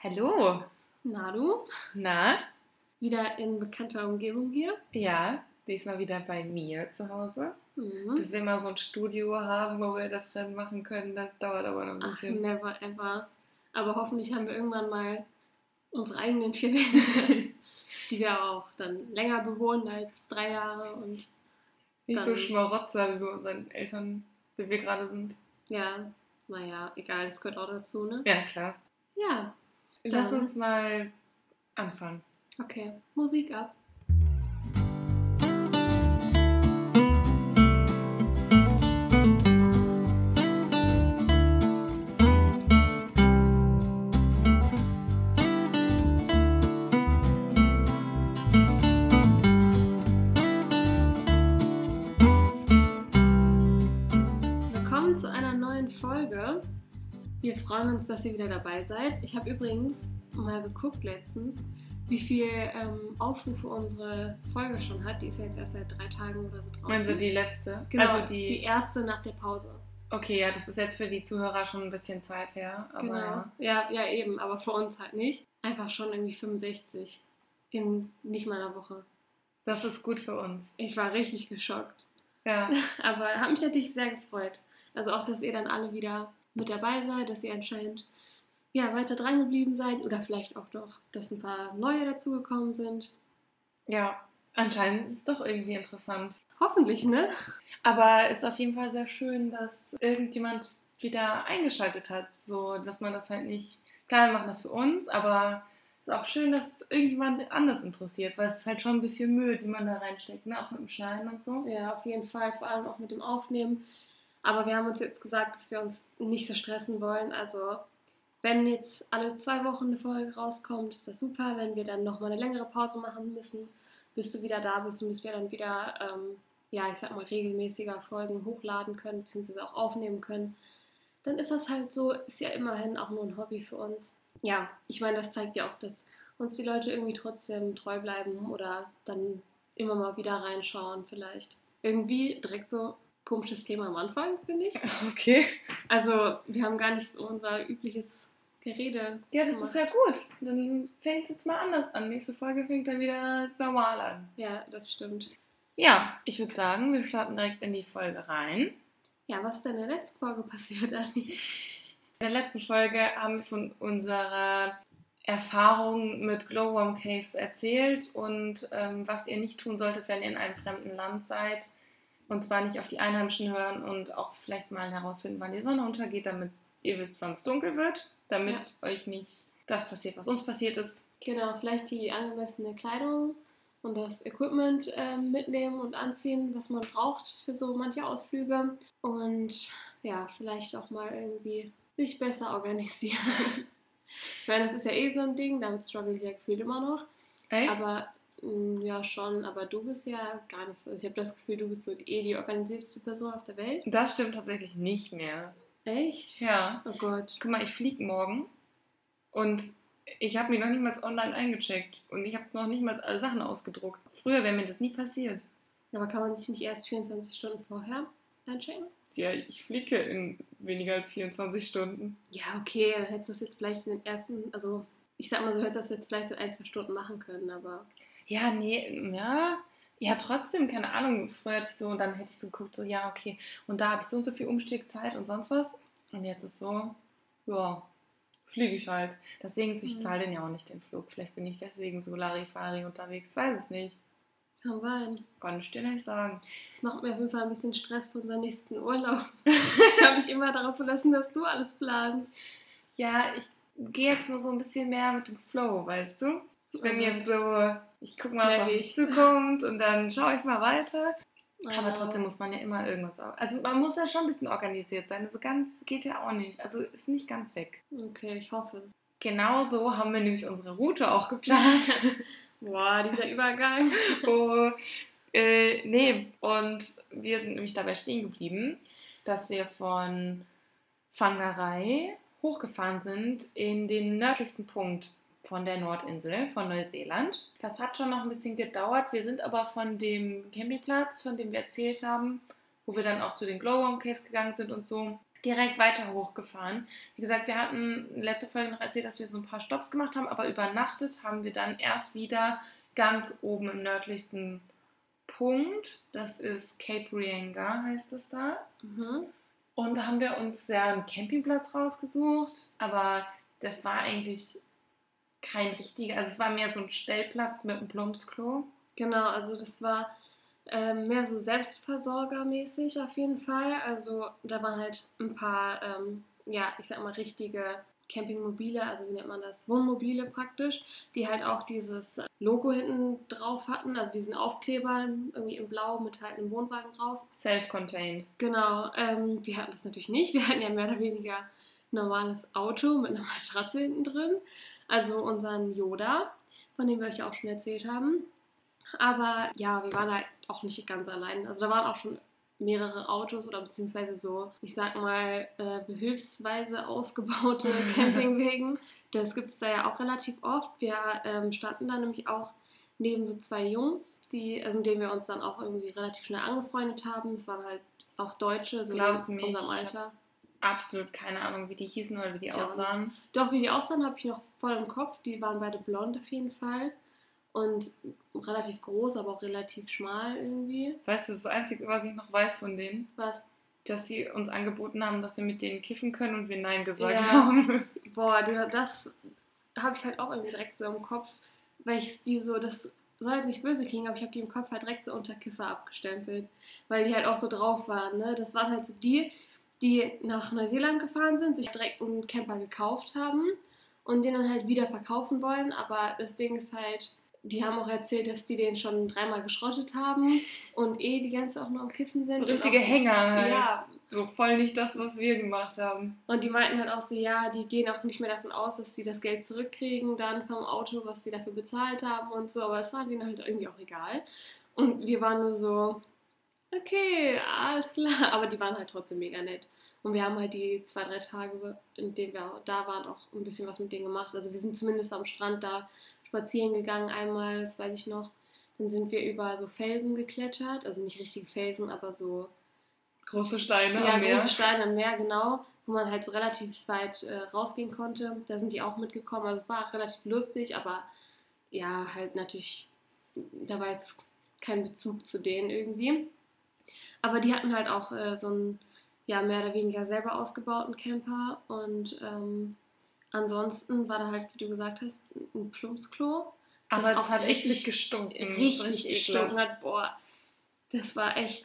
Hallo. Na du? Na? Wieder in bekannter Umgebung hier? Ja, diesmal wieder bei mir zu Hause. Mhm. Bis wir mal so ein Studio haben, wo wir das dann machen können, das dauert aber noch ein Ach, bisschen. never ever. Aber hoffentlich haben wir irgendwann mal unsere eigenen vier Wände, die wir auch dann länger bewohnen als drei Jahre und Nicht so Schmarotzer, wie bei unseren Eltern, wie wir gerade sind. ja, naja, egal, das gehört auch dazu, ne? Ja, klar. Ja, Lass uns mal anfangen. okay, Musik ab. Freuen uns, dass ihr wieder dabei seid. Ich habe übrigens mal geguckt letztens, wie viel ähm, Aufrufe unsere Folge schon hat. Die ist ja jetzt erst seit drei Tagen oder so draußen. Also die letzte. genau, also die, die. erste nach der Pause. Okay, ja, das ist jetzt für die Zuhörer schon ein bisschen Zeit her. Aber genau. ja. Ja, ja, eben, aber für uns halt nicht. Einfach schon irgendwie 65 in nicht mal einer Woche. Das ist gut für uns. Ich war richtig geschockt. Ja. Aber hat mich natürlich sehr gefreut. Also auch, dass ihr dann alle wieder mit dabei seid, dass ihr anscheinend ja, weiter dran geblieben seid oder vielleicht auch noch, dass ein paar neue dazugekommen sind. Ja. Anscheinend ist es doch irgendwie interessant. Hoffentlich, ne? Aber ist auf jeden Fall sehr schön, dass irgendjemand wieder eingeschaltet hat. So, dass man das halt nicht. Klar, wir machen das für uns, aber es ist auch schön, dass irgendjemand anders interessiert, weil es ist halt schon ein bisschen Mühe, die man da reinsteckt, ne? Auch mit dem Schneiden und so. Ja, auf jeden Fall, vor allem auch mit dem Aufnehmen. Aber wir haben uns jetzt gesagt, dass wir uns nicht so stressen wollen. Also, wenn jetzt alle zwei Wochen eine Folge rauskommt, ist das super. Wenn wir dann nochmal eine längere Pause machen müssen, bis du wieder da bist und bis wir dann wieder, ähm, ja, ich sag mal, regelmäßiger Folgen hochladen können, beziehungsweise auch aufnehmen können, dann ist das halt so, ist ja immerhin auch nur ein Hobby für uns. Ja, ich meine, das zeigt ja auch, dass uns die Leute irgendwie trotzdem treu bleiben oder dann immer mal wieder reinschauen vielleicht. Irgendwie direkt so komisches Thema am Anfang, finde ich. Okay. Also wir haben gar nicht so unser übliches Gerede. Ja, das gemacht. ist ja gut. Dann fängt es jetzt mal anders an. Nächste Folge fängt dann wieder normal an. Ja, das stimmt. Ja, ich würde sagen, wir starten direkt in die Folge rein. Ja, was ist denn in der letzten Folge passiert, Anni? In der letzten Folge haben wir von unserer Erfahrung mit Glowworm Caves erzählt und ähm, was ihr nicht tun solltet, wenn ihr in einem fremden Land seid. Und zwar nicht auf die Einheimischen hören und auch vielleicht mal herausfinden, wann die Sonne untergeht, damit ihr wisst, wann es dunkel wird, damit euch nicht das passiert, was uns passiert ist. Genau, vielleicht die angemessene Kleidung und das Equipment ähm, mitnehmen und anziehen, was man braucht für so manche Ausflüge. Und ja, vielleicht auch mal irgendwie sich besser organisieren. ich meine, das ist ja eh so ein Ding, damit struggle ich ja gefühlt immer noch. Ey? Aber ja, schon. Aber du bist ja gar nicht so. Ich habe das Gefühl, du bist so eh die organisierteste Person auf der Welt. das stimmt tatsächlich nicht mehr. Echt? Ja. Oh Gott. Guck mal, ich fliege morgen und ich habe mich noch nicht mal online eingecheckt und ich habe noch nicht mal alle Sachen ausgedruckt. Früher wäre mir das nie passiert. Aber kann man sich nicht erst 24 Stunden vorher einchecken? Ja, ich fliege in weniger als 24 Stunden. Ja, okay, dann hättest du es jetzt vielleicht in den ersten, also ich sag mal so, hättest du das jetzt vielleicht in ein, zwei Stunden machen können, aber Ja, nee, ja. Ja, trotzdem, keine Ahnung. Früher hatte ich so, dann hätte ich so geguckt, so, ja, okay. Und da habe ich so und so viel Umstiegzeit und sonst was. Und jetzt ist so, ja, fliege ich halt. Das Ding ist, ich Mhm. zahle den ja auch nicht den Flug. Vielleicht bin ich deswegen so Larifari unterwegs. Weiß es nicht. kann sein. Kann ich dir nicht sagen. Das macht mir auf jeden Fall ein bisschen Stress für unseren nächsten Urlaub. ich habe mich immer darauf verlassen, dass du alles planst. Ja, ich gehe jetzt mal so ein bisschen mehr mit dem Flow, weißt du? Ich bin Oh jetzt so, ich gucke mal, was auf mich ich. zukommt und dann schaue ich mal weiter. Aber Ah, trotzdem muss man ja immer irgendwas. au- Also man muss ja schon ein bisschen organisiert sein. Also ganz geht ja auch nicht. Also ist nicht ganz weg. Okay, ich hoffe. Genau so haben wir nämlich unsere Route auch geplant. Boah, dieser Übergang. oh, äh, nee, und wir sind nämlich dabei stehen geblieben, dass wir von Fangerei hochgefahren sind in den nördlichsten Punkt von der Nordinsel von Neuseeland. Das hat schon noch ein bisschen gedauert. Wir sind aber von dem Campingplatz, von dem wir erzählt haben, wo wir dann auch zu den Glowworm Caves gegangen sind und so, direkt weiter hochgefahren. Wie gesagt, wir hatten letzte Folge noch erzählt, dass wir so ein paar Stops gemacht haben, aber übernachtet haben wir dann erst wieder ganz oben im nördlichsten Punkt. Das ist Cape Reinga, heißt es da. Mhm. Und da haben wir uns ja einen Campingplatz rausgesucht, aber das war eigentlich kein richtiger, also es war mehr so ein Stellplatz mit einem Plumpsklo. Genau, also das war ähm, mehr so selbstversorgermäßig auf jeden Fall. Also da waren halt ein paar, ähm, ja, ich sag mal, richtige Campingmobile, also wie nennt man das? Wohnmobile praktisch, die halt auch dieses Logo hinten drauf hatten, also diesen Aufkleber irgendwie in Blau mit halt einem Wohnwagen drauf. Self-contained. Genau, ähm, wir hatten das natürlich nicht. Wir hatten ja mehr oder weniger normales Auto mit einer Matratze hinten drin. Also unseren Yoda, von dem wir euch ja auch schon erzählt haben. Aber ja, wir waren halt auch nicht ganz allein. Also da waren auch schon mehrere Autos oder beziehungsweise so, ich sag mal, äh, behilfsweise ausgebaute Campingwegen. Das gibt es da ja auch relativ oft. Wir ähm, standen da nämlich auch neben so zwei Jungs, die, also mit denen wir uns dann auch irgendwie relativ schnell angefreundet haben. Es waren halt auch Deutsche, so in unserem Alter. Absolut keine Ahnung, wie die hießen oder wie die Ich aussahen. Doch, wie die aussahen, habe ich noch voll im Kopf. Die waren beide blond auf jeden Fall. Und relativ groß, aber auch relativ schmal irgendwie. Weißt du, das Einzige, was ich noch weiß von denen, Was? dass sie uns angeboten haben, dass wir mit denen kiffen können und wir Nein gesagt Ja. haben. Boah, die, das habe ich halt auch irgendwie direkt so im Kopf, weil ich die so, das soll jetzt nicht böse klingen, aber ich habe die im Kopf halt direkt so unter Kiffer abgestempelt, weil die halt auch so drauf waren. Ne? Das waren halt so die, die nach Neuseeland gefahren sind, sich direkt einen Camper gekauft haben und den dann halt wieder verkaufen wollen. Aber das Ding ist halt, die haben auch erzählt, dass die den schon dreimal geschrottet haben und eh die ganze auch nur am Kiffen sind. So richtige auch- Hänger halt. Ja, So voll nicht das, was wir gemacht haben. und die meinten halt auch so, ja, die gehen auch nicht mehr davon aus, dass sie das Geld zurückkriegen dann vom Auto, was sie dafür bezahlt haben und so, aber es war denen halt irgendwie auch egal. Und wir waren nur so, okay, alles klar, aber die waren halt trotzdem mega nett. Und wir haben halt die zwei, drei Tage, in denen wir da waren, auch ein bisschen was mit denen gemacht. Also wir sind zumindest am Strand da spazieren gegangen einmal, das weiß ich noch. Dann sind wir über so Felsen geklettert, also nicht richtige Felsen, aber so Große Steine ja, am Meer. große Steine am Meer, genau, wo man halt so relativ weit äh, rausgehen konnte. Da sind die auch mitgekommen. Also es war auch relativ lustig, aber ja, halt natürlich, da war jetzt kein Bezug zu denen irgendwie. Aber die hatten halt auch äh, so einen, ja, mehr oder weniger selber ausgebauten Camper und ähm, ansonsten war da halt, wie du gesagt hast, ein Plumpsklo. Aber das es auch hat echt richtig- nicht gestunken. richtig ekelhaft. gestunken hat. Boah, das war echt.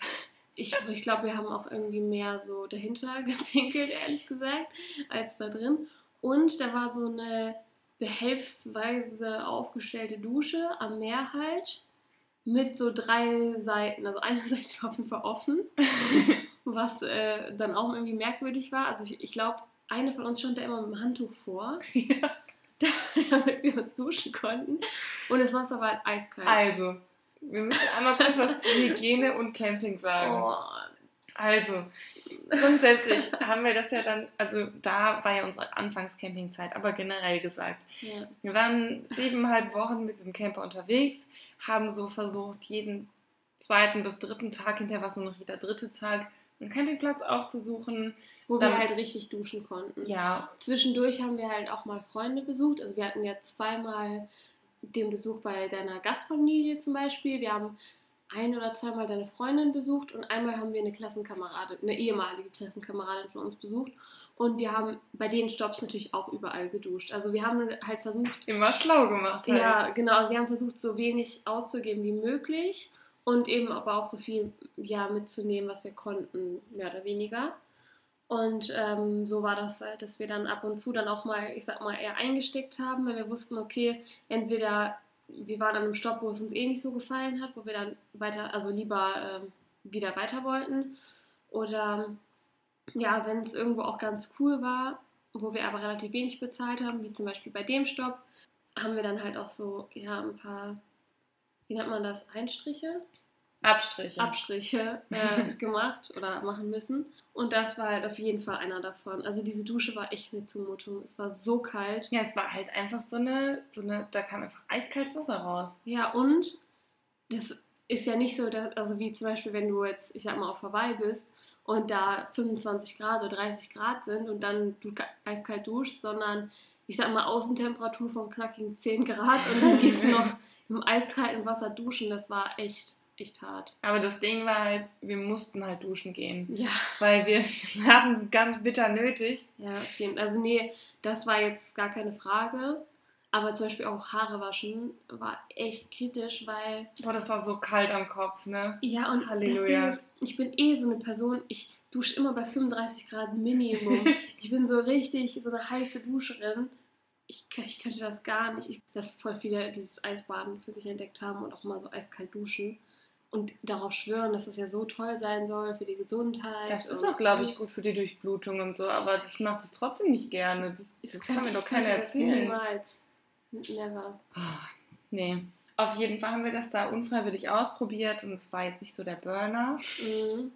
Ich, ich glaube, wir haben auch irgendwie mehr so dahinter gepinkelt, ehrlich gesagt, als da drin. Und da war so eine behelfsweise aufgestellte Dusche am Meer halt mit so drei Seiten. Also eine Seite war auf jeden Fall offen, was äh, dann auch irgendwie merkwürdig war. Also ich, ich glaube, eine von uns stand da immer mit dem Handtuch vor, Ja. damit wir uns duschen konnten. Und das Wasser war halt eiskalt. Also, wir müssen einmal kurz was zu Hygiene und Camping sagen. Oh, Also, grundsätzlich haben wir das ja dann, also da war ja unsere Anfangscampingzeit, aber generell gesagt. ja. Wir waren siebeneinhalb Wochen mit diesem Camper unterwegs, haben so versucht, jeden zweiten bis dritten Tag, hinterher war es nur noch jeder dritte Tag, einen Campingplatz aufzusuchen. Wo wir Dann- halt richtig duschen konnten. Ja, Zwischendurch haben wir halt auch mal Freunde besucht. Also wir hatten ja zweimal den Besuch bei deiner Gastfamilie zum Beispiel. Wir haben ein oder zweimal deine Freundin besucht und einmal haben wir eine Klassenkameradin, eine ehemalige Klassenkameradin von uns besucht. Und wir haben bei den Stops natürlich auch überall geduscht. Also wir haben halt versucht, immer schlau gemacht. Halt. Ja, genau. Also sie haben versucht, so wenig auszugeben wie möglich und eben aber auch so viel ja, mitzunehmen, was wir konnten, mehr oder weniger. Und ähm, so war das halt, dass wir dann ab und zu dann auch mal, ich sag mal, eher eingesteckt haben, wenn wir wussten, okay, entweder wir waren an einem Stopp, wo es uns eh nicht so gefallen hat, wo wir dann weiter, also lieber ähm, wieder weiter wollten. Oder ja, wenn es irgendwo auch ganz cool war, wo wir aber relativ wenig bezahlt haben, wie zum Beispiel bei dem Stopp, haben wir dann halt auch so, ja, ein paar, wie nennt man das, Einstriche? Abstriche. Abstriche äh, gemacht oder machen müssen. Und das war halt auf jeden Fall einer davon. Also diese Dusche war echt eine Zumutung. Es war so kalt. ja, es war halt einfach so eine, so eine, da kam einfach eiskaltes Wasser raus. Ja, und das ist ja nicht so, dass, also wie zum Beispiel, wenn du jetzt, ich sag mal, auf Hawaii bist und da 25 Grad oder 30 Grad sind und dann du eiskalt duschst, sondern ich sag mal Außentemperatur von knackigen 10 Grad und dann gehst du noch im eiskalten Wasser duschen. Das war echt, echt hart. Aber das Ding war halt, wir mussten halt duschen gehen. Ja. Weil wir hatten es ganz bitter nötig. Ja, auf jeden Fall. Also nee, das war jetzt gar keine Frage. Aber zum Beispiel auch Haare waschen war echt kritisch, weil. Boah, das war so kalt am Kopf, ne? Ja, und Halleluja. ist, ich bin eh so eine Person, ich dusche immer bei 35 Grad Minimum. ich bin so richtig so eine heiße Duscherin. Ich, ich könnte das gar nicht. Ich, dass voll viele dieses Eisbaden für sich entdeckt haben und auch mal so eiskalt duschen. Und darauf schwören, dass das ja so toll sein soll für die Gesundheit. Das ist auch, glaube ich, gut für die Durchblutung und so, aber ich mache das trotzdem nicht gerne. Das, das, kann mir doch keiner erzählen. Niemals. Never. Ah, Nee. Auf jeden Fall haben wir das da unfreiwillig ausprobiert und es war jetzt nicht so der Burner. Mhm.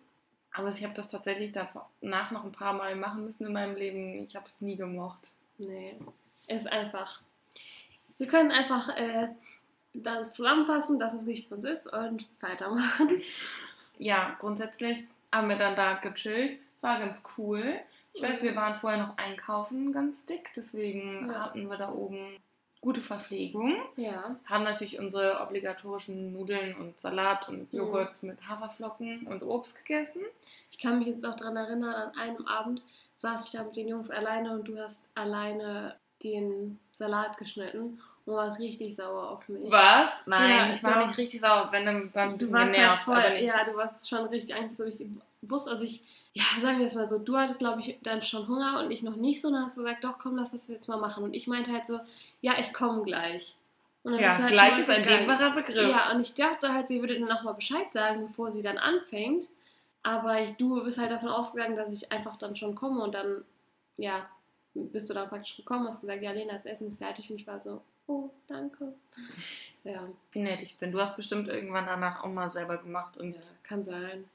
Aber ich habe das tatsächlich danach noch ein paar Mal machen müssen in meinem Leben. Ich habe es nie gemocht. Nee, es ist einfach. Wir können einfach äh, dann zusammenfassen, dass es nichts für uns ist und weitermachen. Ja, grundsätzlich haben wir dann da gechillt. War ganz cool. Ich weiß, wir waren vorher noch einkaufen ganz dick, deswegen Ja. hatten wir da oben gute Verpflegung. Ja. Haben natürlich unsere obligatorischen Nudeln und Salat und Mhm. Joghurt mit Haferflocken und Obst gegessen. Ich kann mich jetzt auch daran erinnern, an einem Abend saß ich da mit den Jungs alleine und du hast alleine den Salat geschnitten und warst richtig sauer auf mich. Was? Nein, Ja, ich war doch. nicht richtig sauer, wenn dann war ein Du bisschen warst genervt, halt voll, aber nicht. ja, du warst schon richtig eigentlich so, ich wusste, also ich, ja, sagen wir es mal so, du hattest, glaube ich, dann schon Hunger und ich noch nicht so, und dann hast du gesagt, doch, komm, lass das jetzt mal machen. Und ich meinte halt so, ja, ich komme gleich. Und dann Ja, bist du halt gleich ist ein dehnbarer Begriff. Ja, und ich dachte halt, sie würde dann nochmal Bescheid sagen, bevor sie dann anfängt. Aber ich, du bist halt davon ausgegangen, dass ich einfach dann schon komme und dann, ja, bist du dann praktisch gekommen, hast gesagt, ja, Lena, das Essen ist fertig und ich war so, oh, danke. Ja, Wie nett ich bin. Du hast bestimmt irgendwann danach auch mal selber gemacht und ja, kann sein.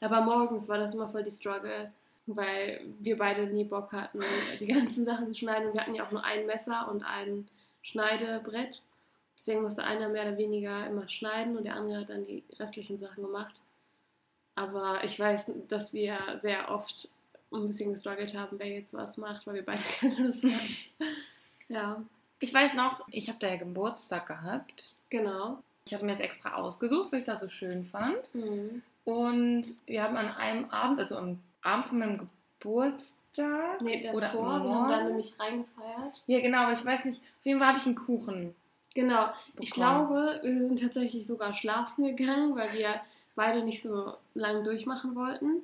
Aber morgens war das immer voll die Struggle, weil wir beide nie Bock hatten, die ganzen Sachen zu schneiden. Und wir hatten ja auch nur ein Messer und ein Schneidebrett. Deswegen musste einer mehr oder weniger immer schneiden und der andere hat dann die restlichen Sachen gemacht. Aber ich weiß, dass wir sehr oft ein bisschen gestruggelt haben, wer jetzt was macht, weil wir beide keine Lust hatten. Ja, ich weiß noch, ich habe da ja Geburtstag gehabt. genau. Ich habe mir das extra ausgesucht, weil ich das so schön fand. Mhm. Und wir haben an einem Abend, also am Abend von meinem Geburtstag. Nee, davor, Oder wir haben da morgen? nämlich reingefeiert. Ja, genau, aber ich weiß nicht. Auf jeden Fall habe ich einen Kuchen. Genau, ich bekommen. glaube, wir sind tatsächlich sogar schlafen gegangen, weil wir beide nicht so lange durchmachen wollten.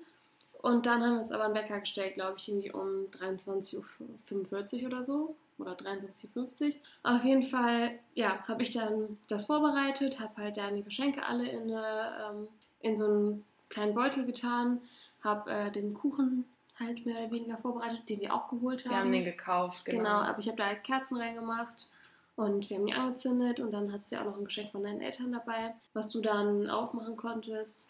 Und dann haben wir uns aber einen Wecker gestellt, glaube ich, irgendwie um 23.45 Uhr oder so. Oder 23.50 Uhr. Auf jeden Fall, ja, habe ich dann das vorbereitet, habe halt dann die Geschenke alle in, eine, ähm, in so einen kleinen Beutel getan, habe äh, den Kuchen halt mehr oder weniger vorbereitet, den wir auch geholt haben. Wir haben den gekauft, genau. Genau, aber ich habe da halt Kerzen reingemacht und wir haben die angezündet und dann hast du ja auch noch ein Geschenk von deinen Eltern dabei, was du dann aufmachen konntest.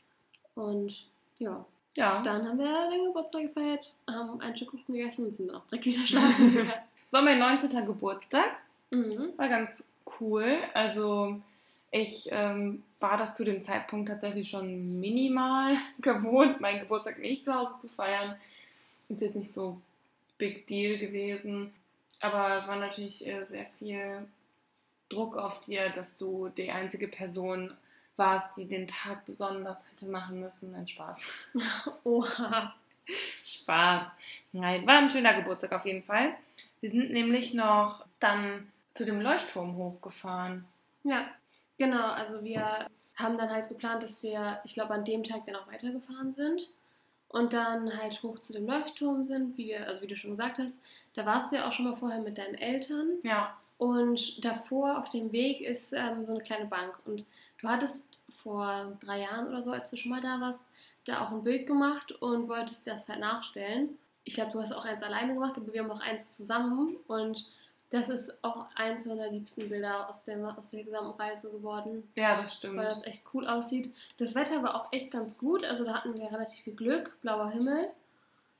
Und ja, Ja. dann haben wir den Geburtstag gefeiert, haben ein Stück Kuchen gegessen und sind auch direkt wieder schlafen gegangen. Es war mein 19. Geburtstag. mhm. War ganz cool. Also ich ähm, war das zu dem Zeitpunkt tatsächlich schon minimal gewohnt, meinen Geburtstag nicht zu Hause zu feiern. Ist jetzt nicht so big deal gewesen. Aber es war natürlich äh, sehr viel Druck auf dir, dass du die einzige Person warst, die den Tag besonders hätte machen müssen. Ein Spaß. Oha. Spaß. Nein, war ein schöner Geburtstag auf jeden Fall. Wir sind nämlich noch dann zu dem Leuchtturm hochgefahren. Ja, genau. Also wir haben dann halt geplant, dass wir, ich glaube, an dem Tag dann auch weitergefahren sind und dann halt hoch zu dem Leuchtturm sind, wie wir, also wie du schon gesagt hast. Da warst du ja auch schon mal vorher mit deinen Eltern Ja, und davor auf dem Weg ist ähm, so eine kleine Bank und du hattest vor drei Jahren oder so, als du schon mal da warst, da auch ein Bild gemacht und wolltest das halt nachstellen. Ich glaube, du hast auch eins alleine gemacht, aber wir haben auch eins zusammen und das ist auch eins meiner liebsten Bilder aus der, aus der gesamten Reise geworden, ja, das stimmt. weil das echt cool aussieht. Das Wetter war auch echt ganz gut, also da hatten wir relativ viel Glück, blauer Himmel.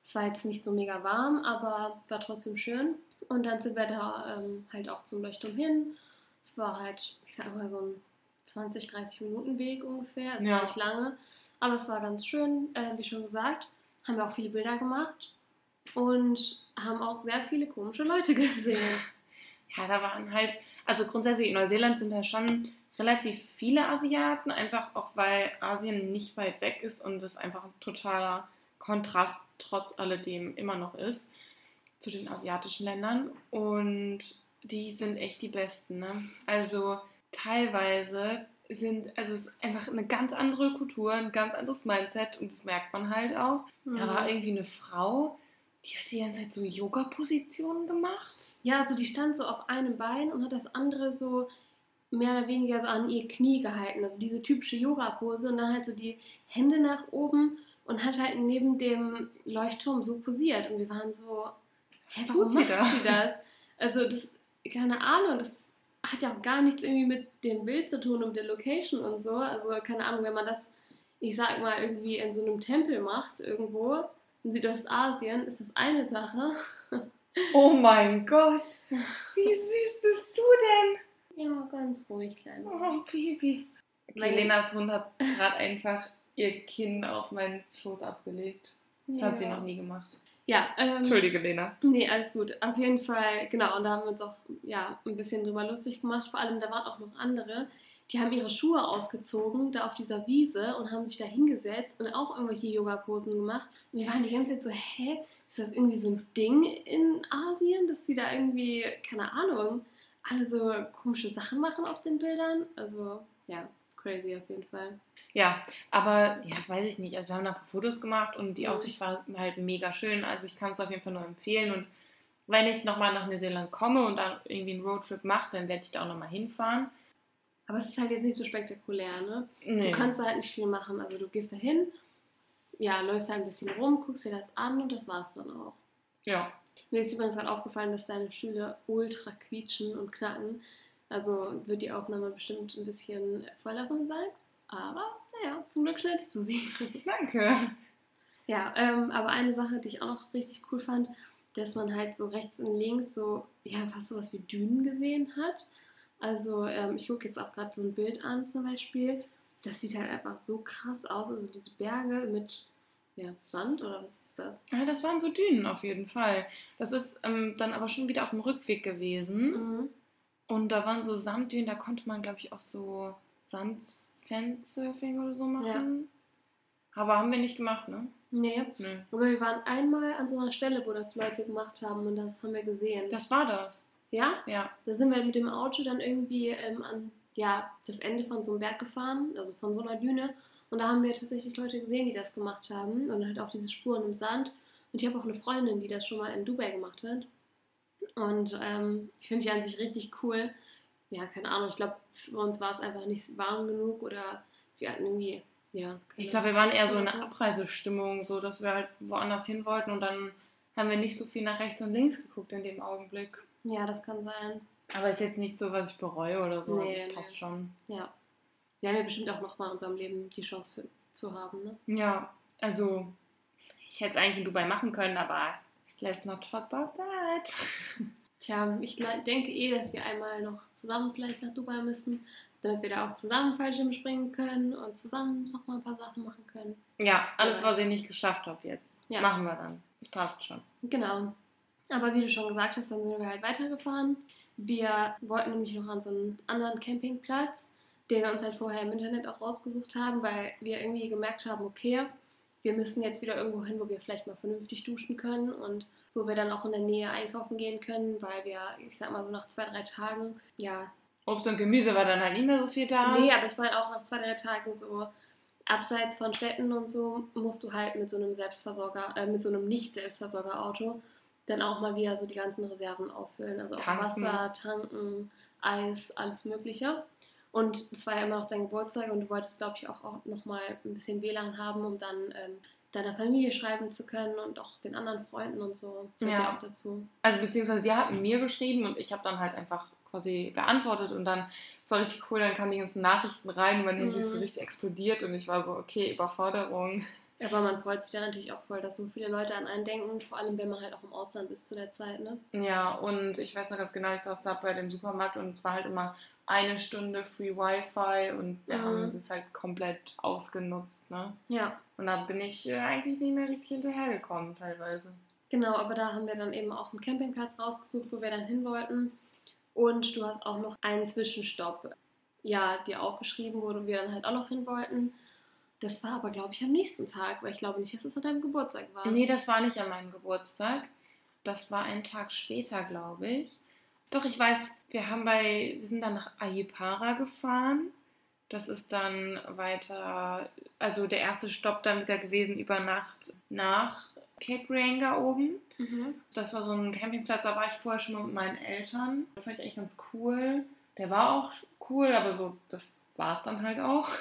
Es war jetzt nicht so mega warm, aber war trotzdem schön. Und dann sind wir da ähm, halt auch zum Leuchtturm hin. Es war halt, ich sag mal, so ein 20, 30 Minuten Weg ungefähr. Es Ja. war nicht lange. Aber es war ganz schön, äh, wie schon gesagt. Haben wir auch viele Bilder gemacht und haben auch sehr viele komische Leute gesehen. Ja, da waren halt, also grundsätzlich in Neuseeland sind da schon relativ viele Asiaten, einfach auch weil Asien nicht weit weg ist und es einfach ein totaler Kontrast trotz alledem immer noch ist zu den asiatischen Ländern. Und die sind echt die besten. Ne? Also teilweise sind, also es ist einfach eine ganz andere Kultur, ein ganz anderes Mindset und das merkt man halt auch. Mhm. Da war irgendwie eine Frau, die hat die ganze Zeit so Yoga-Positionen gemacht. Ja, also die stand so auf einem Bein und hat das andere so mehr oder weniger so an ihr Knie gehalten. Also diese typische Yoga-Pose und dann halt so die Hände nach oben und hat halt neben dem Leuchtturm so posiert. Und wir waren so, hä, warum macht sie, da? sie das? Also das, keine Ahnung, das hat ja auch gar nichts irgendwie mit dem Bild zu tun und der Location und so. Also keine Ahnung, wenn man das, ich sag mal, irgendwie in so einem Tempel macht irgendwo, in Südostasien ist das eine Sache. Oh mein Gott, wie süß bist du denn? Ja, ganz ruhig, klein. Oh, Baby. Okay, mein Lenas Hund hat gerade einfach ihr Kinn auf meinen Schoß abgelegt. Das ja. hat sie noch nie gemacht. Ja, ähm, Entschuldige, Lena. Nee, alles gut. Auf jeden Fall, genau, und da haben wir uns auch ja, ein bisschen drüber lustig gemacht. Vor allem, da waren auch noch andere, die haben ihre Schuhe ausgezogen, da auf dieser Wiese und haben sich da hingesetzt und auch irgendwelche Yoga-Posen gemacht. Und wir waren die ganze Zeit so, hä, ist das irgendwie so ein Ding in Asien, dass die da irgendwie, keine Ahnung, alle so komische Sachen machen auf den Bildern? Also, ja, crazy auf jeden Fall. Ja, aber ja, weiß ich nicht. Also wir haben da ein paar Fotos gemacht und die mhm. Aussicht war halt mega schön. Also ich kann es auf jeden Fall nur empfehlen. Und wenn ich nochmal nach Neuseeland komme und dann irgendwie einen Roadtrip mache, dann werde ich da auch nochmal hinfahren. Aber es ist halt jetzt nicht so spektakulär, ne? Nee. Du kannst da halt nicht viel machen. Also du gehst da hin, ja, läufst halt ein bisschen rum, guckst dir das an und das war's dann auch. Ja. Mir ist übrigens gerade aufgefallen, dass deine Stühle ultra quietschen und knacken. Also wird die Aufnahme bestimmt ein bisschen voll davon sein. Aber naja, zum Glück schneidest du sie. Danke. Ja, ähm, aber eine Sache, die ich auch noch richtig cool fand, dass man halt so rechts und links so, ja, fast sowas wie Dünen gesehen hat. Also ähm, ich gucke jetzt auch gerade so ein Bild an zum Beispiel. Das sieht halt einfach so krass aus. Also diese Berge mit ja, Sand oder was ist das? Ja, das waren so Dünen auf jeden Fall. Das ist ähm, dann aber schon wieder auf dem Rückweg gewesen. Mhm. Und da waren so Sanddünen, da konnte man, glaube ich, auch so Sandsurfing oder so machen. Ja. Aber haben wir nicht gemacht, ne? Nee. nee. Aber wir waren einmal an so einer Stelle, wo das Leute gemacht haben und das haben wir gesehen. Das war das. Ja? Ja. Da sind wir mit dem Auto dann irgendwie ähm, an ja, das Ende von so einem Berg gefahren, also von so einer Düne. Und da haben wir tatsächlich Leute gesehen, die das gemacht haben. Und halt auch diese Spuren im Sand. Und ich habe auch eine Freundin, die das schon mal in Dubai gemacht hat. Und ähm, ich finde die an sich richtig cool. Ja, keine Ahnung, ich glaube, für uns war es einfach nicht warm genug oder wir hatten irgendwie, ja. Ich glaube, wir waren eher so in einer Abreisestimmung, so dass wir halt woanders hin wollten und dann haben wir nicht so viel nach rechts und links geguckt in dem Augenblick. Ja, das kann sein. Aber ist jetzt nicht so, was ich bereue oder so. Nee, also das nee. passt schon. Ja. Wir haben ja bestimmt auch nochmal in unserem Leben die Chance für, zu haben, ne? Ja, also ich hätte es eigentlich in Dubai machen können, aber let's not talk about that. Tja, ich denke eh, dass wir einmal noch zusammen vielleicht nach Dubai müssen, damit wir da auch zusammen Fallschirm springen können und zusammen noch mal ein paar Sachen machen können. Ja, alles, was ich nicht geschafft habe jetzt, ja. machen wir dann. Das passt schon. Genau. Aber wie du schon gesagt hast, dann sind wir halt weitergefahren. Wir wollten nämlich noch an so einen anderen Campingplatz, den wir uns halt vorher im Internet auch rausgesucht haben, weil wir irgendwie gemerkt haben, okay, wir müssen jetzt wieder irgendwo hin, wo wir vielleicht mal vernünftig duschen können und wo wir dann auch in der Nähe einkaufen gehen können, weil wir, ich sag mal so nach zwei, drei Tagen, ja. Obst und Gemüse war dann halt nicht mehr so viel da. Nee, aber ich meine auch nach zwei, drei Tagen so abseits von Städten und so musst du halt mit so einem Selbstversorger, äh, mit so einem Nicht-Selbstversorger-Auto dann auch mal wieder so die ganzen Reserven auffüllen. Also auch Wasser, tanken, Eis, alles Mögliche. Und es war ja immer noch dein Geburtstag und du wolltest, glaube ich, auch, auch nochmal ein bisschen WLAN haben, um dann ähm, deiner Familie schreiben zu können und auch den anderen Freunden und so. Ja. auch dazu. Also beziehungsweise die hatten mir geschrieben und ich habe dann halt einfach quasi geantwortet und dann war richtig cool, dann kamen die ganzen Nachrichten rein und mein Handy ist so mhm. richtig explodiert und ich war so, okay, Überforderung. Aber man freut sich dann natürlich auch voll, dass so viele Leute an einen denken, vor allem wenn man halt auch im Ausland ist zu der Zeit, ne? Ja, und ich weiß noch ganz genau, ich saß da bei dem Supermarkt und es war halt immer eine Stunde Free Wi-Fi und wir Mhm. haben es halt komplett ausgenutzt, ne? Ja, Und da bin ich äh, eigentlich nicht mehr richtig hinterhergekommen teilweise. genau, aber da haben wir dann eben auch einen Campingplatz rausgesucht, wo wir dann hin wollten. Und du hast auch noch einen Zwischenstopp, ja, dir aufgeschrieben, wo wir dann halt auch noch hin wollten. Das war aber, glaube ich, am nächsten Tag, weil ich glaube nicht, dass es an deinem Geburtstag war. Nee, das war nicht an meinem Geburtstag. Das war einen Tag später, glaube ich. Doch, ich weiß, wir haben bei, wir sind dann nach Ayipara gefahren. Das ist dann weiter, also der erste Stopp dann wieder gewesen über Nacht nach Cape Reinga oben. Mhm. Das war so ein Campingplatz, da war ich vorher schon mal mit meinen Eltern. Das fand ich eigentlich ganz cool. Der war auch cool, aber so, das war es dann halt auch.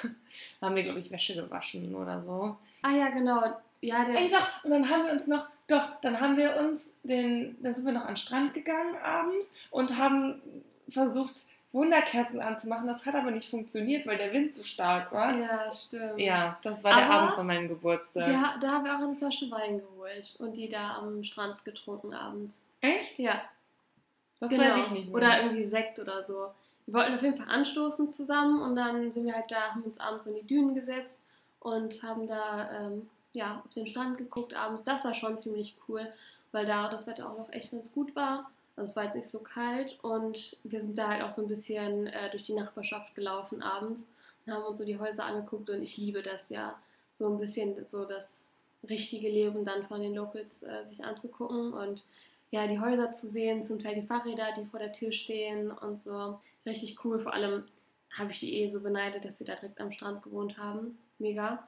Da haben wir, glaube ich, Wäsche gewaschen oder so. Ah ja, genau. Ja, der, Ey, doch, und dann haben wir uns noch, doch, dann haben wir uns den, dann sind wir noch an den Strand gegangen abends und haben versucht, Wunderkerzen anzumachen. Das hat aber nicht funktioniert, weil der Wind so stark war. ja, stimmt. Ja, das war der Aber Abend von meinem Geburtstag. Ja, da haben wir auch eine Flasche Wein geholt und die da am Strand getrunken abends. Echt? Ja, Das genau. weiß ich nicht mehr. Oder irgendwie Sekt oder so. Wir wollten auf jeden Fall anstoßen zusammen und dann sind wir halt da, haben uns abends in die Dünen gesetzt und haben da ähm, ja, auf den Strand geguckt abends. Das war schon ziemlich cool, weil da das Wetter auch noch echt ganz gut war. Also es war jetzt nicht so kalt und wir sind da halt auch so ein bisschen äh, durch die Nachbarschaft gelaufen abends und haben uns so die Häuser angeguckt und ich liebe das ja, so ein bisschen so das richtige Leben dann von den Locals äh, sich anzugucken und ja, die Häuser zu sehen, zum Teil die Fahrräder, die vor der Tür stehen und so. Richtig cool. Vor allem habe ich die eh so beneidet, dass sie da direkt am Strand gewohnt haben. Mega.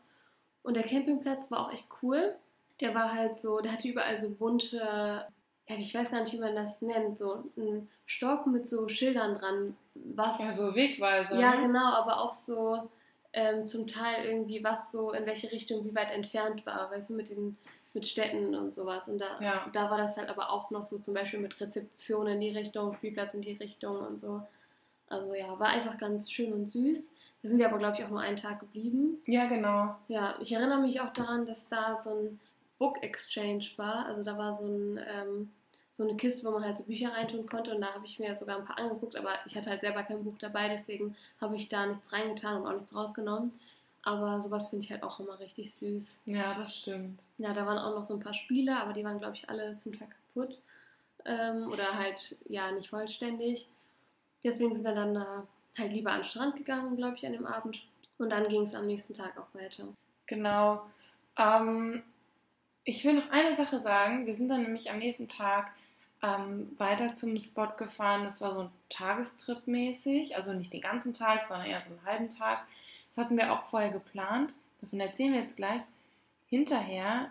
Und der Campingplatz war auch echt cool. Der war halt so, der hatte überall so bunte, ja, ich weiß gar nicht, wie man das nennt, so ein Stock mit so Schildern dran. Was, ja, so Wegweiser. ja, ne? genau, aber auch so ähm, zum Teil irgendwie, was so in welche Richtung, wie weit entfernt war, weißt du, mit den mit Städten und sowas. Und da, Ja. da war das halt aber auch noch so zum Beispiel mit Rezeption in die Richtung, Spielplatz in die Richtung und so. Also ja, war einfach ganz schön und süß. Da sind wir aber, glaube ich, auch nur einen Tag geblieben. Ja, genau. Ja, ich erinnere mich auch daran, dass da so ein Book Exchange war. Also da war so, ein, ähm, so eine Kiste, wo man halt so Bücher reintun konnte. Und da habe ich mir sogar ein paar angeguckt, aber ich hatte halt selber kein Buch dabei, deswegen habe ich da nichts reingetan und auch nichts rausgenommen. Aber sowas finde ich halt auch immer richtig süß. Ja, das stimmt. Ja, da waren auch noch so ein paar Spiele, aber die waren, glaube ich, alle zum Teil kaputt. Ähm, oder halt, ja, nicht vollständig. Deswegen sind wir dann da halt lieber an den Strand gegangen, glaube ich, an dem Abend. Und dann ging es am nächsten Tag auch weiter. Genau. Ähm, ich will noch eine Sache sagen. Wir sind dann nämlich am nächsten Tag ähm, weiter zum Spot gefahren. Das war so ein Tagestrip mäßig. Also nicht den ganzen Tag, sondern eher so einen halben Tag. Das hatten wir auch vorher geplant. Davon erzählen wir jetzt gleich. Hinterher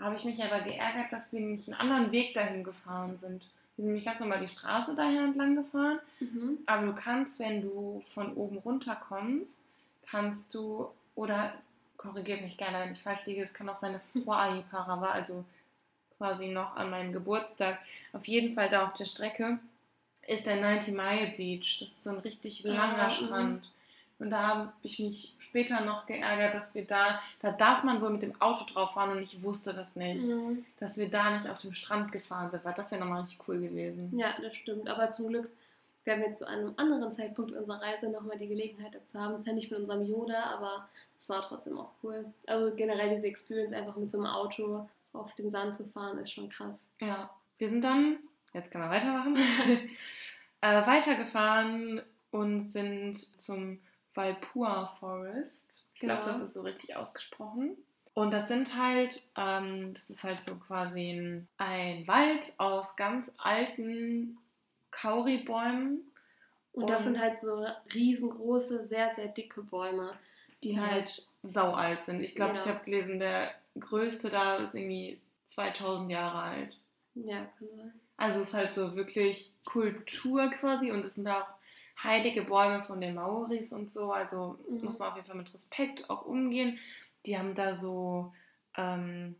habe ich mich aber geärgert, dass wir nicht einen anderen Weg dahin gefahren sind. Wir sind nämlich ganz normal die Straße daher entlang gefahren. Mhm. Aber du kannst, wenn du von oben runter kommst, kannst du, oder korrigiert mich gerne, wenn ich falsch liege, es kann auch sein, dass es vor Ayipara war, also quasi noch an meinem Geburtstag. Auf jeden Fall da auf der Strecke ist der 90 Mile Beach. Das ist so ein richtig langer Ah. Strand. Und da habe ich mich später noch geärgert, dass wir da, da darf man wohl mit dem Auto drauf fahren und ich wusste das nicht, Mhm. dass wir da nicht auf dem Strand gefahren sind, weil das wäre nochmal richtig cool gewesen. Ja, das stimmt. Aber zum Glück werden wir zu einem anderen Zeitpunkt unserer Reise nochmal die Gelegenheit dazu haben. Zwar nicht mit unserem Yoda, aber es war trotzdem auch cool. Also generell diese Experience, einfach mit so einem Auto auf dem Sand zu fahren, ist schon krass. Ja, wir sind dann, jetzt können wir weitermachen, äh, weitergefahren und sind zum Valpua Forest. Ich glaube, Genau. das ist so richtig ausgesprochen. Und das sind halt, ähm, das ist halt so quasi ein, ein Wald aus ganz alten Kauribäumen. Und das Und- sind halt so riesengroße, sehr, sehr dicke Bäume, die die halt, halt sau alt sind. Ich glaube, Ja. ich habe gelesen, der größte da ist irgendwie 2000 Jahre alt. ja, kann sein. Also es ist halt so wirklich Kultur quasi und es sind auch heilige Bäume von den Maoris und so. Also Mhm. muss man auf jeden Fall mit Respekt auch umgehen. Die haben da so, ähm,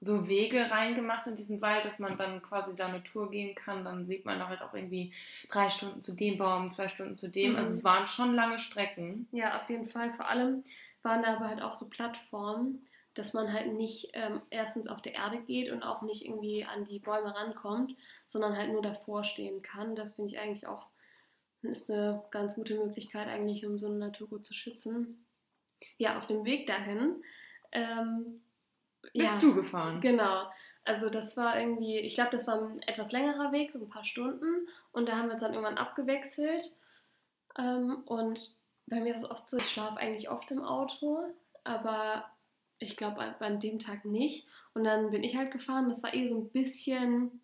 so Wege reingemacht in diesen Wald, dass man dann quasi da eine Tour gehen kann. Dann sieht man da halt auch irgendwie drei Stunden zu dem Baum, zwei Stunden zu dem. Mhm. Also es waren schon lange Strecken. Ja, auf jeden Fall. Vor allem waren da aber halt auch so Plattformen, dass man halt nicht ähm, erstens auf der Erde geht und auch nicht irgendwie an die Bäume rankommt, sondern halt nur davor stehen kann. Das finde ich eigentlich auch ist eine ganz gute Möglichkeit eigentlich, um so ein Naturgut zu schützen. Ja, auf dem Weg dahin ähm, bist ja, du gefahren. Genau. Also das war irgendwie, ich glaube, das war ein etwas längerer Weg, so ein paar Stunden. Und da haben wir uns dann irgendwann abgewechselt. Ähm, und bei mir ist es oft so, ich schlafe eigentlich oft im Auto, aber ich glaube an dem Tag nicht. Und dann bin ich halt gefahren. Das war eh so ein bisschen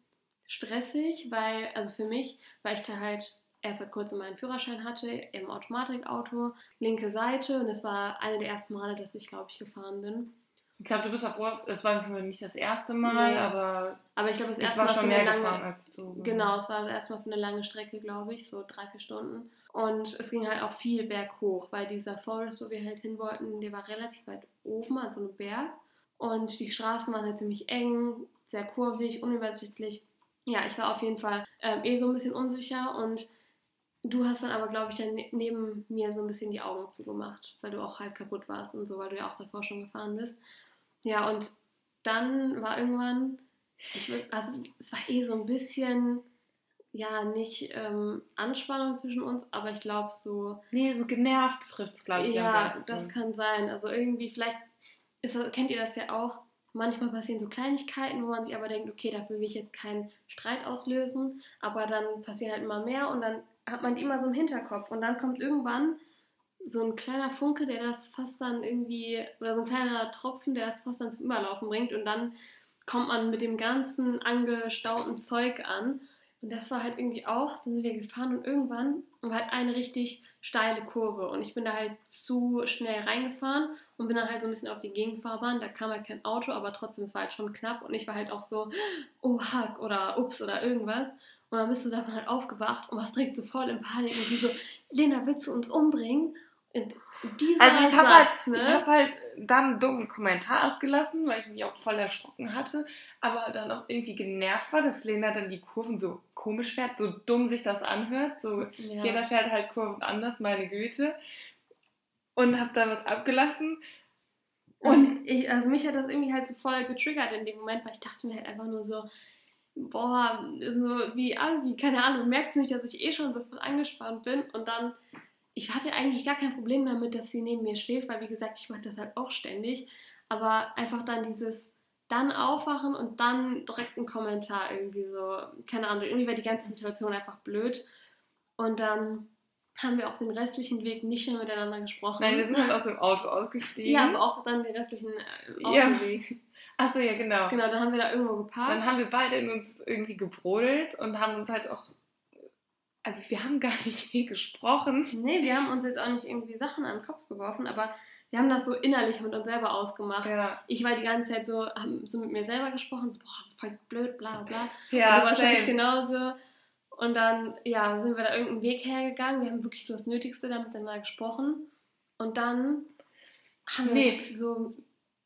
stressig, weil, also für mich, weil ich da halt erst seit kurzem meinen Führerschein hatte, im Automatikauto, linke Seite. Und es war eine der ersten Male, dass ich, glaube ich, gefahren bin. Ich glaube, du bist auf Urlaub, das war für mich nicht das erste Mal, nee. aber, aber ich glaube, das erste war Mal schon mehr lange, gefahren als du. Genau, es war das erste Mal für eine lange Strecke, glaube ich, so drei, vier Stunden. Und es ging halt auch viel berghoch, weil dieser Forest, wo wir halt hin wollten, der war relativ weit oben, also ein Berg. Und die Straßen waren halt ziemlich eng, sehr kurvig, unübersichtlich. Ja, ich war auf jeden Fall ähm, eh so ein bisschen unsicher und du hast dann aber, glaube ich, dann ne-, neben mir so ein bisschen die Augen zugemacht, weil du auch halt kaputt warst und so, weil du ja auch davor schon gefahren bist. Ja, und dann war irgendwann, ich, also es war eh so ein bisschen ja, nicht ähm, Anspannung zwischen uns, aber ich glaube so. Nee, so genervt trifft es, glaube ich. Ja, das kann sein. Also irgendwie, vielleicht ist, kennt ihr das ja auch. Manchmal passieren so Kleinigkeiten, wo man sich aber denkt, okay, dafür will ich jetzt keinen Streit auslösen, aber dann passieren halt immer mehr und dann hat man die immer so im Hinterkopf und dann kommt irgendwann so ein kleiner Funke, der das fast dann irgendwie, oder so ein kleiner Tropfen, der das fast dann zum Überlaufen bringt und dann kommt man mit dem ganzen angestauten Zeug an und das war halt irgendwie auch, dann sind wir gefahren und irgendwann war halt eine richtig steile Kurve. Und ich bin da halt zu schnell reingefahren und bin dann halt so ein bisschen auf die Gegenfahrbahn. Da kam halt kein Auto, aber trotzdem, es war halt schon knapp. Und ich war halt auch so, oh hack oder ups oder irgendwas. Und dann bist du davon halt aufgewacht und warst direkt so voll in Panik und wie so, Lena, willst du uns umbringen? Und dieser also ich habe halt, ne? hab halt dann einen dummen Kommentar abgelassen, weil ich mich auch voll erschrocken hatte, aber dann auch irgendwie genervt war, dass Lena dann die Kurven so komisch fährt, so dumm sich das anhört. So, ja. jeder fährt halt Kurven anders, meine Güte. Und habe dann was abgelassen. Und ich, also mich hat das irgendwie halt so voll getriggert in dem Moment, weil ich dachte mir halt einfach nur so, boah, so wie Asi, keine Ahnung, merkt nicht, dass ich eh schon so voll angespannt bin und dann ich hatte eigentlich gar kein Problem damit, dass sie neben mir schläft, weil wie gesagt, ich mache das halt auch ständig. Aber einfach dann dieses dann aufwachen und dann direkt einen Kommentar irgendwie so, keine Ahnung, irgendwie war die ganze Situation einfach blöd. Und dann haben wir auch den restlichen Weg nicht mehr miteinander gesprochen. Nein, wir sind halt aus dem Auto ausgestiegen. Ja, aber auch dann den restlichen äh, Autoweg. Ja. Achso, ja, genau. Genau, dann haben wir da irgendwo geparkt. Dann haben wir beide in uns irgendwie gebrodelt und haben uns halt auch also wir haben gar nicht viel gesprochen. Nee, wir haben uns jetzt auch nicht irgendwie Sachen an den Kopf geworfen, aber wir haben das so innerlich mit uns selber ausgemacht. Ja. Ich war die ganze Zeit so, haben so mit mir selber gesprochen, so, boah, voll blöd, bla bla. Ja, und du wahrscheinlich genauso. Und dann, ja, sind wir da irgendeinen Weg hergegangen. Wir haben wirklich nur das Nötigste da miteinander gesprochen. Und dann haben wir nee. so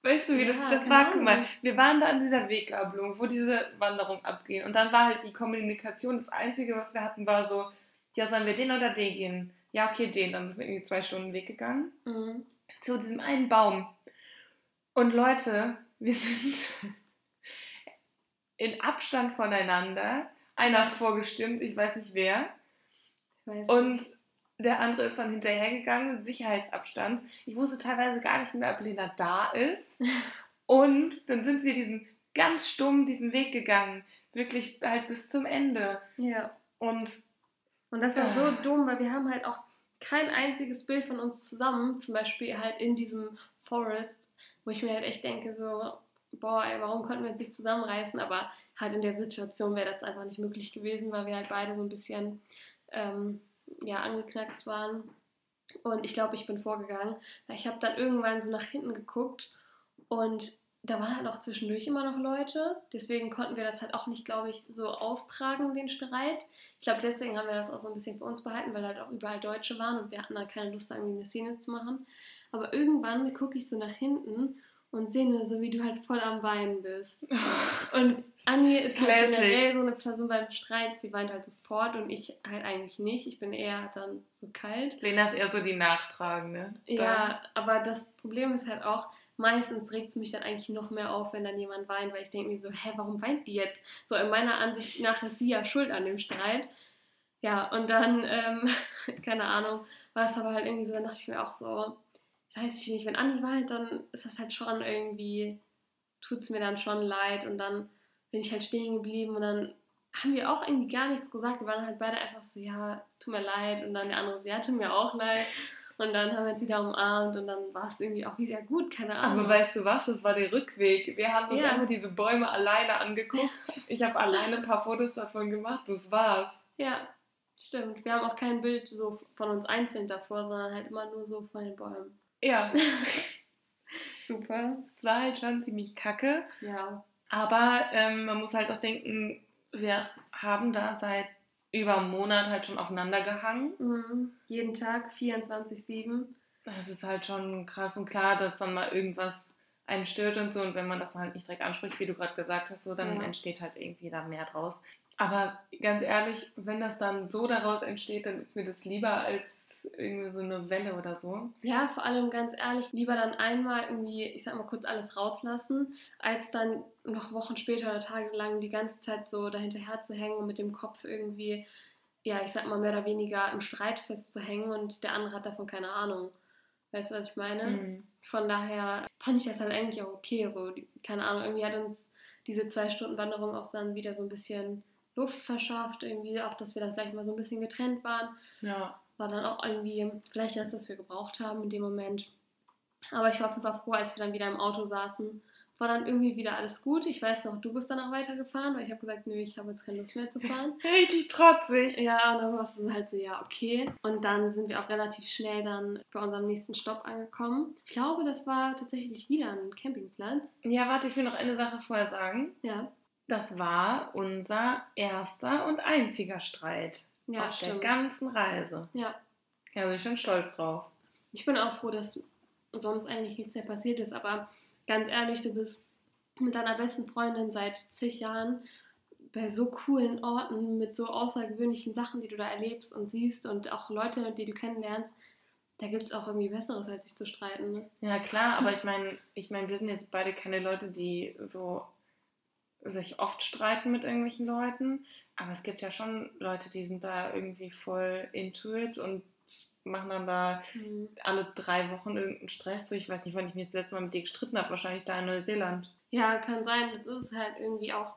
Weißt du, wie ja, das, das war? Guck mal, wir waren da an dieser Weggabelung, wo diese Wanderung abgehen. Und dann war halt die Kommunikation, das Einzige, was wir hatten, war so, ja, sollen wir den oder den gehen? Ja, okay, den. Dann sind wir irgendwie zwei Stunden weggegangen. Mhm. Zu diesem einen Baum. Und Leute, wir sind in Abstand voneinander. Einer ist vorgestimmt, ich weiß nicht wer. Weiß und nicht der andere ist dann hinterhergegangen, Sicherheitsabstand. Ich wusste teilweise gar nicht mehr, ob Lena da ist. Und dann sind wir diesen ganz stumm diesen Weg gegangen. Wirklich halt bis zum Ende. Ja. Und, und das war äh, so dumm, weil wir haben halt auch kein einziges Bild von uns zusammen, zum Beispiel halt in diesem Forest, wo ich mir halt echt denke, so, boah, ey, warum konnten wir uns nicht zusammenreißen? Aber halt in der Situation wäre das einfach nicht möglich gewesen, weil wir halt beide so ein bisschen ähm, ja, angeknackst waren. Und ich glaube, ich bin vorgegangen, ich habe dann irgendwann so nach hinten geguckt und da waren halt auch zwischendurch immer noch Leute. Deswegen konnten wir das halt auch nicht, glaube ich, so austragen, den Streit. Ich glaube, deswegen haben wir das auch so ein bisschen für uns behalten, weil halt auch überall Deutsche waren und wir hatten dann keine Lust, irgendwie eine Szene zu machen. Aber irgendwann gucke ich so nach hinten und sehe nur so, wie du halt voll am Weinen bist. Und Annie ist halt generell so eine Person beim Streit, sie weint halt sofort und ich halt eigentlich nicht. Ich bin eher dann so kalt. Lena ist eher so die Nachtragende. Ja, aber das Problem ist halt auch, meistens regt es mich dann eigentlich noch mehr auf, wenn dann jemand weint, weil ich denke mir so, hä, warum weint die jetzt? So in meiner Ansicht nach ist sie ja schuld an dem Streit. Ja, und dann, ähm, keine Ahnung, war es aber halt irgendwie so, dann dachte ich mir auch so, ich weiß nicht, wenn Andi weint, dann ist das halt schon irgendwie, tut es mir dann schon leid und dann bin ich halt stehen geblieben und dann haben wir auch irgendwie gar nichts gesagt. Wir waren halt beide einfach so, ja, tut mir leid. Und dann der andere so, ja, tut mir auch leid. Und dann haben wir uns wieder umarmt und dann war es irgendwie auch wieder gut, keine Ahnung. Aber weißt du was, das war der Rückweg. Wir haben uns ja. einfach diese Bäume alleine angeguckt. Ich habe alleine ein paar Fotos davon gemacht, das war's. Ja, stimmt. Wir haben auch kein Bild so von uns einzeln davor, sondern halt immer nur so von den Bäumen. Ja. Super. Es war halt schon ziemlich kacke. Ja. Aber ähm, man muss halt auch denken, wir haben da seit über einen Monat halt schon aufeinander gehangen. Mhm. Jeden Tag 24-7. Das ist halt schon krass und klar, dass dann mal irgendwas einen stört und so. Und wenn man das halt nicht direkt anspricht, wie du gerade gesagt hast, so, dann ja. entsteht halt irgendwie da mehr draus. Aber ganz ehrlich, wenn das dann so daraus entsteht, dann ist mir das lieber als irgendwie so eine Welle oder so. Ja, vor allem ganz ehrlich, lieber dann einmal irgendwie, ich sag mal kurz alles rauslassen, als dann noch Wochen später oder tagelang die ganze Zeit so dahinterher zu hängen und mit dem Kopf irgendwie, ja, ich sag mal mehr oder weniger im Streit festzuhängen und der andere hat davon keine Ahnung. Weißt du, was ich meine? Mhm. Von daher fand ich das halt eigentlich auch okay. So, keine Ahnung, irgendwie hat uns diese zwei Stunden Wanderung auch dann wieder so ein bisschen Luft verschafft, irgendwie auch, dass wir dann vielleicht mal so ein bisschen getrennt waren. Ja. War dann auch irgendwie vielleicht das, was wir gebraucht haben in dem Moment. Aber ich war auf jeden Fall froh, als wir dann wieder im Auto saßen war dann irgendwie wieder alles gut. Ich weiß noch, du bist dann auch weitergefahren, weil ich habe gesagt, nö, ich habe jetzt keine Lust mehr zu fahren. Richtig trotzig. Ja, und dann warst du halt so, ja, okay. Und dann sind wir auch relativ schnell dann bei unserem nächsten Stopp angekommen. Ich glaube, das war tatsächlich wieder ein Campingplatz. Ja, warte, ich will noch eine Sache vorher sagen. Ja. Das war unser erster und einziger Streit ja, auf stimmt. der ganzen Reise. Ja. Ja, bin ich schon stolz drauf. Ich bin auch froh, dass sonst eigentlich nichts mehr passiert ist, aber ganz ehrlich, du bist mit deiner besten Freundin seit zig Jahren bei so coolen Orten, mit so außergewöhnlichen Sachen, die du da erlebst und siehst und auch Leute, die du kennenlernst. Da gibt es auch irgendwie Besseres, als sich zu streiten. Ne? Ja, klar, aber ich meine, ich mein, wir sind jetzt beide keine Leute, die so sich oft streiten mit irgendwelchen Leuten. Aber es gibt ja schon Leute, die sind da irgendwie voll into it und machen dann da mhm. alle drei Wochen irgendeinen Stress. Ich weiß nicht, wann ich mich das letzte Mal mit dir gestritten habe. Wahrscheinlich da in Neuseeland. Ja, kann sein. Das ist halt irgendwie auch,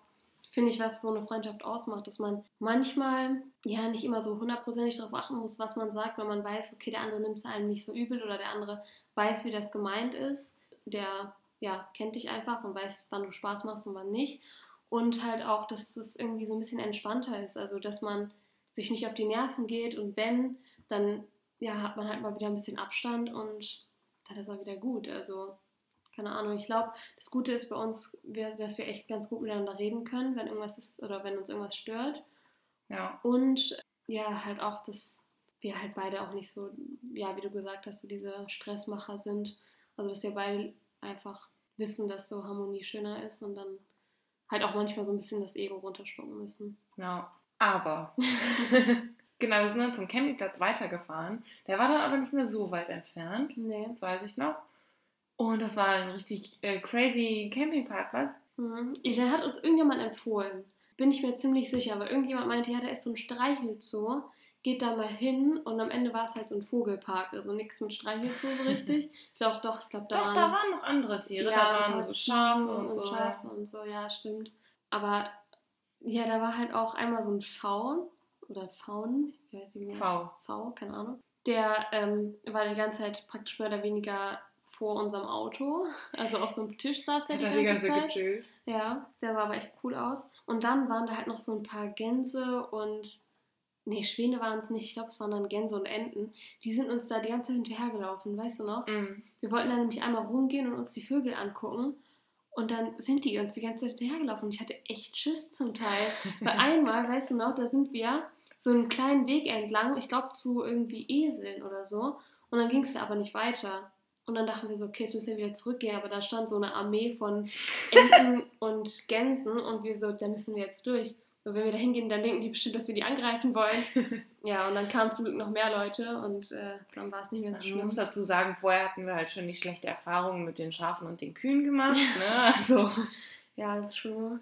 finde ich, was so eine Freundschaft ausmacht, dass man manchmal ja nicht immer so hundertprozentig darauf achten muss, was man sagt, wenn man weiß, okay, der andere nimmt es einem nicht so übel oder der andere weiß, wie das gemeint ist. Der ja, kennt dich einfach und weiß, wann du Spaß machst und wann nicht. Und halt auch, dass es irgendwie so ein bisschen entspannter ist. Also, dass man sich nicht auf die Nerven geht und wenn, dann ja, hat man halt mal wieder ein bisschen Abstand und dann ist auch wieder gut. Also, keine Ahnung. Ich glaube, das Gute ist bei uns, dass wir echt ganz gut miteinander reden können, wenn irgendwas ist oder wenn uns irgendwas stört. Ja. Und ja, halt auch, dass wir halt beide auch nicht so, ja, wie du gesagt hast, so diese Stressmacher sind. Also, dass wir beide einfach wissen, dass so Harmonie schöner ist und dann halt auch manchmal so ein bisschen das Ego runterstucken müssen. Ja, aber Genau, wir sind dann zum Campingplatz weitergefahren. Der war dann aber nicht mehr so weit entfernt. Nee. Das weiß ich noch. Und das war ein richtig äh, crazy Campingparkplatz. Mhm. Der hat uns irgendjemand empfohlen. Bin ich mir ziemlich sicher, weil irgendjemand meinte, ja, da ist so ein Streichelzoo. Geht da mal hin und am Ende war es halt so ein Vogelpark, also nichts mit Streichelzoo so richtig. Ich glaube doch, ich glaube da doch, waren. da waren noch andere Tiere, ja, da waren so Schafe und, und so. Schafe und so, ja, stimmt. Aber ja, da war halt auch einmal so ein Faun oder Faun, ich weiß nicht, wie V. V, keine Ahnung. Der ähm, war die ganze Zeit praktisch mehr oder weniger vor unserem Auto. Also auf so einem Tisch saß er die ganze, die ganze Zeit. Gechillt. Ja, der sah aber echt cool aus. Und dann waren da halt noch so ein paar Gänse und Nee, Schwäne waren es nicht. Ich glaube, es waren dann Gänse und Enten. Die sind uns da die ganze Zeit hinterhergelaufen, weißt du noch? Mm. Wir wollten dann nämlich einmal rumgehen und uns die Vögel angucken. Und dann sind die uns die ganze Zeit hinterhergelaufen. Und ich hatte echt Schiss zum Teil. Weil einmal, weißt du noch, da sind wir so einen kleinen Weg entlang, ich glaube zu irgendwie Eseln oder so. Und dann ging es aber nicht weiter. Und dann dachten wir so, okay, jetzt müssen wir wieder zurückgehen. Aber da stand so eine Armee von Enten und Gänsen und wir so, da müssen wir jetzt durch. Und wenn wir da hingehen, dann denken die bestimmt, dass wir die angreifen wollen. ja, und dann kamen zum Glück noch mehr Leute und äh, dann war es nicht mehr so Ich schlimm. muss dazu sagen, vorher hatten wir halt schon nicht schlechte Erfahrungen mit den Schafen und den Kühen gemacht. Ne? Also, Ja, true.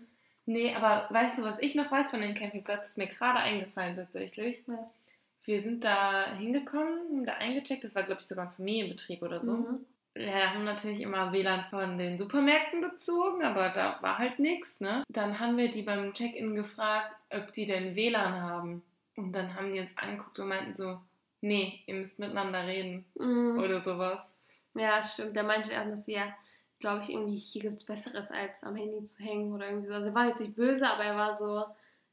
nee, aber weißt du, was ich noch weiß von dem Campingplatz? Ist mir gerade eingefallen tatsächlich. Was? Wir sind da hingekommen, haben da eingecheckt. Das war, glaube ich, sogar ein Familienbetrieb oder so. Mhm. Ja, haben natürlich immer WLAN von den Supermärkten bezogen, aber da war halt nichts, ne? Dann haben wir die beim Check-in gefragt, ob die denn WLAN haben. Und dann haben die uns angeguckt und meinten so, nee, ihr müsst miteinander reden Mhm. oder sowas. Ja, stimmt. Der meinte er, dass ja, glaube ich, irgendwie hier gibt es Besseres, als am Handy zu hängen oder irgendwie so. Also er war jetzt nicht böse, aber er war so,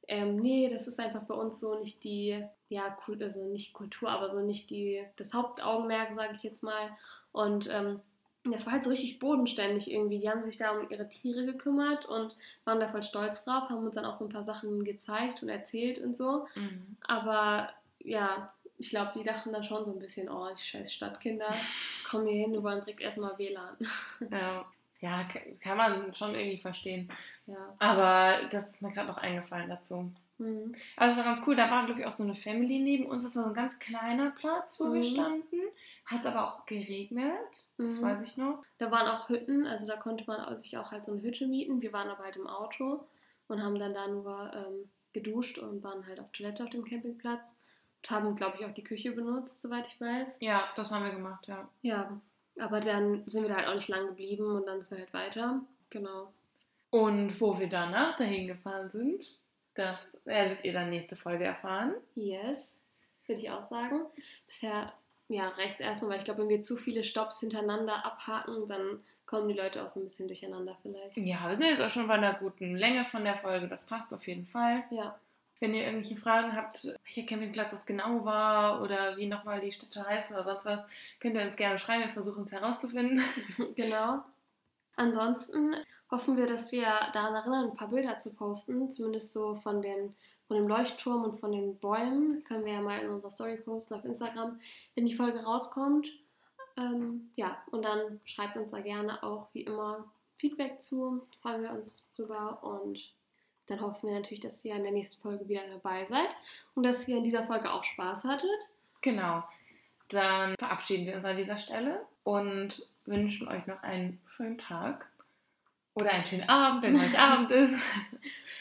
ähm, nee, das ist einfach bei uns so nicht die, ja, Kult, also nicht Kultur, aber so nicht die, das Hauptaugenmerk, sage ich jetzt mal. Und ähm, das war halt so richtig bodenständig irgendwie. Die haben sich da um ihre Tiere gekümmert und waren da voll stolz drauf, haben uns dann auch so ein paar Sachen gezeigt und erzählt und so. Mhm. Aber ja, ich glaube, die dachten dann schon so ein bisschen, oh, die scheiß Stadtkinder, komm hier hin, wir wollen direkt erstmal WLAN. Ja. ja, ka- kann man schon irgendwie verstehen. ja. Aber das ist mir gerade noch eingefallen dazu. Mhm. Aber das war ganz cool. Da war, glaube ich, auch so eine Family neben uns. Das war so ein ganz kleiner Platz, wo wir Mhm. standen. Hat aber auch geregnet. Das Mhm. weiß ich noch. Da waren auch Hütten, also da konnte man sich auch halt so eine Hütte mieten. Wir waren aber halt im Auto und haben dann da nur ähm, geduscht und waren halt auf Toilette auf dem Campingplatz und haben, glaube ich, auch die Küche benutzt, soweit ich weiß. Ja, das haben wir gemacht, ja. Ja, aber dann sind wir da halt auch nicht lang geblieben und dann sind wir halt weiter. Genau. Und wo wir danach dahin gefahren sind, das werdet ihr dann nächste Folge erfahren. Yes, würde ich auch sagen. Bisher ja, reicht es erstmal, weil ich glaube, wenn wir zu viele Stops hintereinander abhaken, dann kommen die Leute auch so ein bisschen durcheinander vielleicht. Ja, wir sind jetzt auch schon bei einer guten Länge von der Folge. Das passt auf jeden Fall. Ja, Wenn ihr irgendwelche Fragen habt, welcher Campingplatz das genau war oder wie nochmal die Städte heißen oder sonst was, könnt ihr uns gerne schreiben. Wir versuchen es herauszufinden. genau. Ansonsten hoffen wir, dass wir daran erinnern, ein paar Bilder zu posten, zumindest so von, den, von dem Leuchtturm und von den Bäumen. Können wir ja mal in unserer Story posten auf Instagram, wenn die Folge rauskommt. Ähm, ja, und dann schreibt uns da gerne auch wie immer Feedback zu, freuen wir uns drüber und dann hoffen wir natürlich, dass ihr in der nächsten Folge wieder dabei seid und dass ihr in dieser Folge auch Spaß hattet. Genau. Dann verabschieden wir uns an dieser Stelle und wünschen euch noch einen schönen Tag oder einen schönen Abend, wenn heute Abend ist.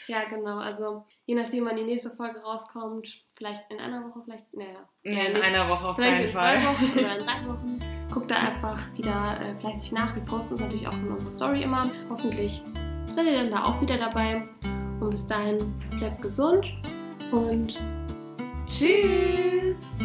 Ja, genau. Also je nachdem, wann die nächste Folge rauskommt, vielleicht in einer Woche, vielleicht, naja, Nee, in nicht. einer Woche auf vielleicht keinen in zwei Fall. Wochen oder in drei Wochen. Guckt da einfach wieder äh, fleißig nach. Wir posten es natürlich auch in unserer Story immer. Hoffentlich seid ihr dann da auch wieder dabei. Und bis dahin bleibt gesund und Tschüss!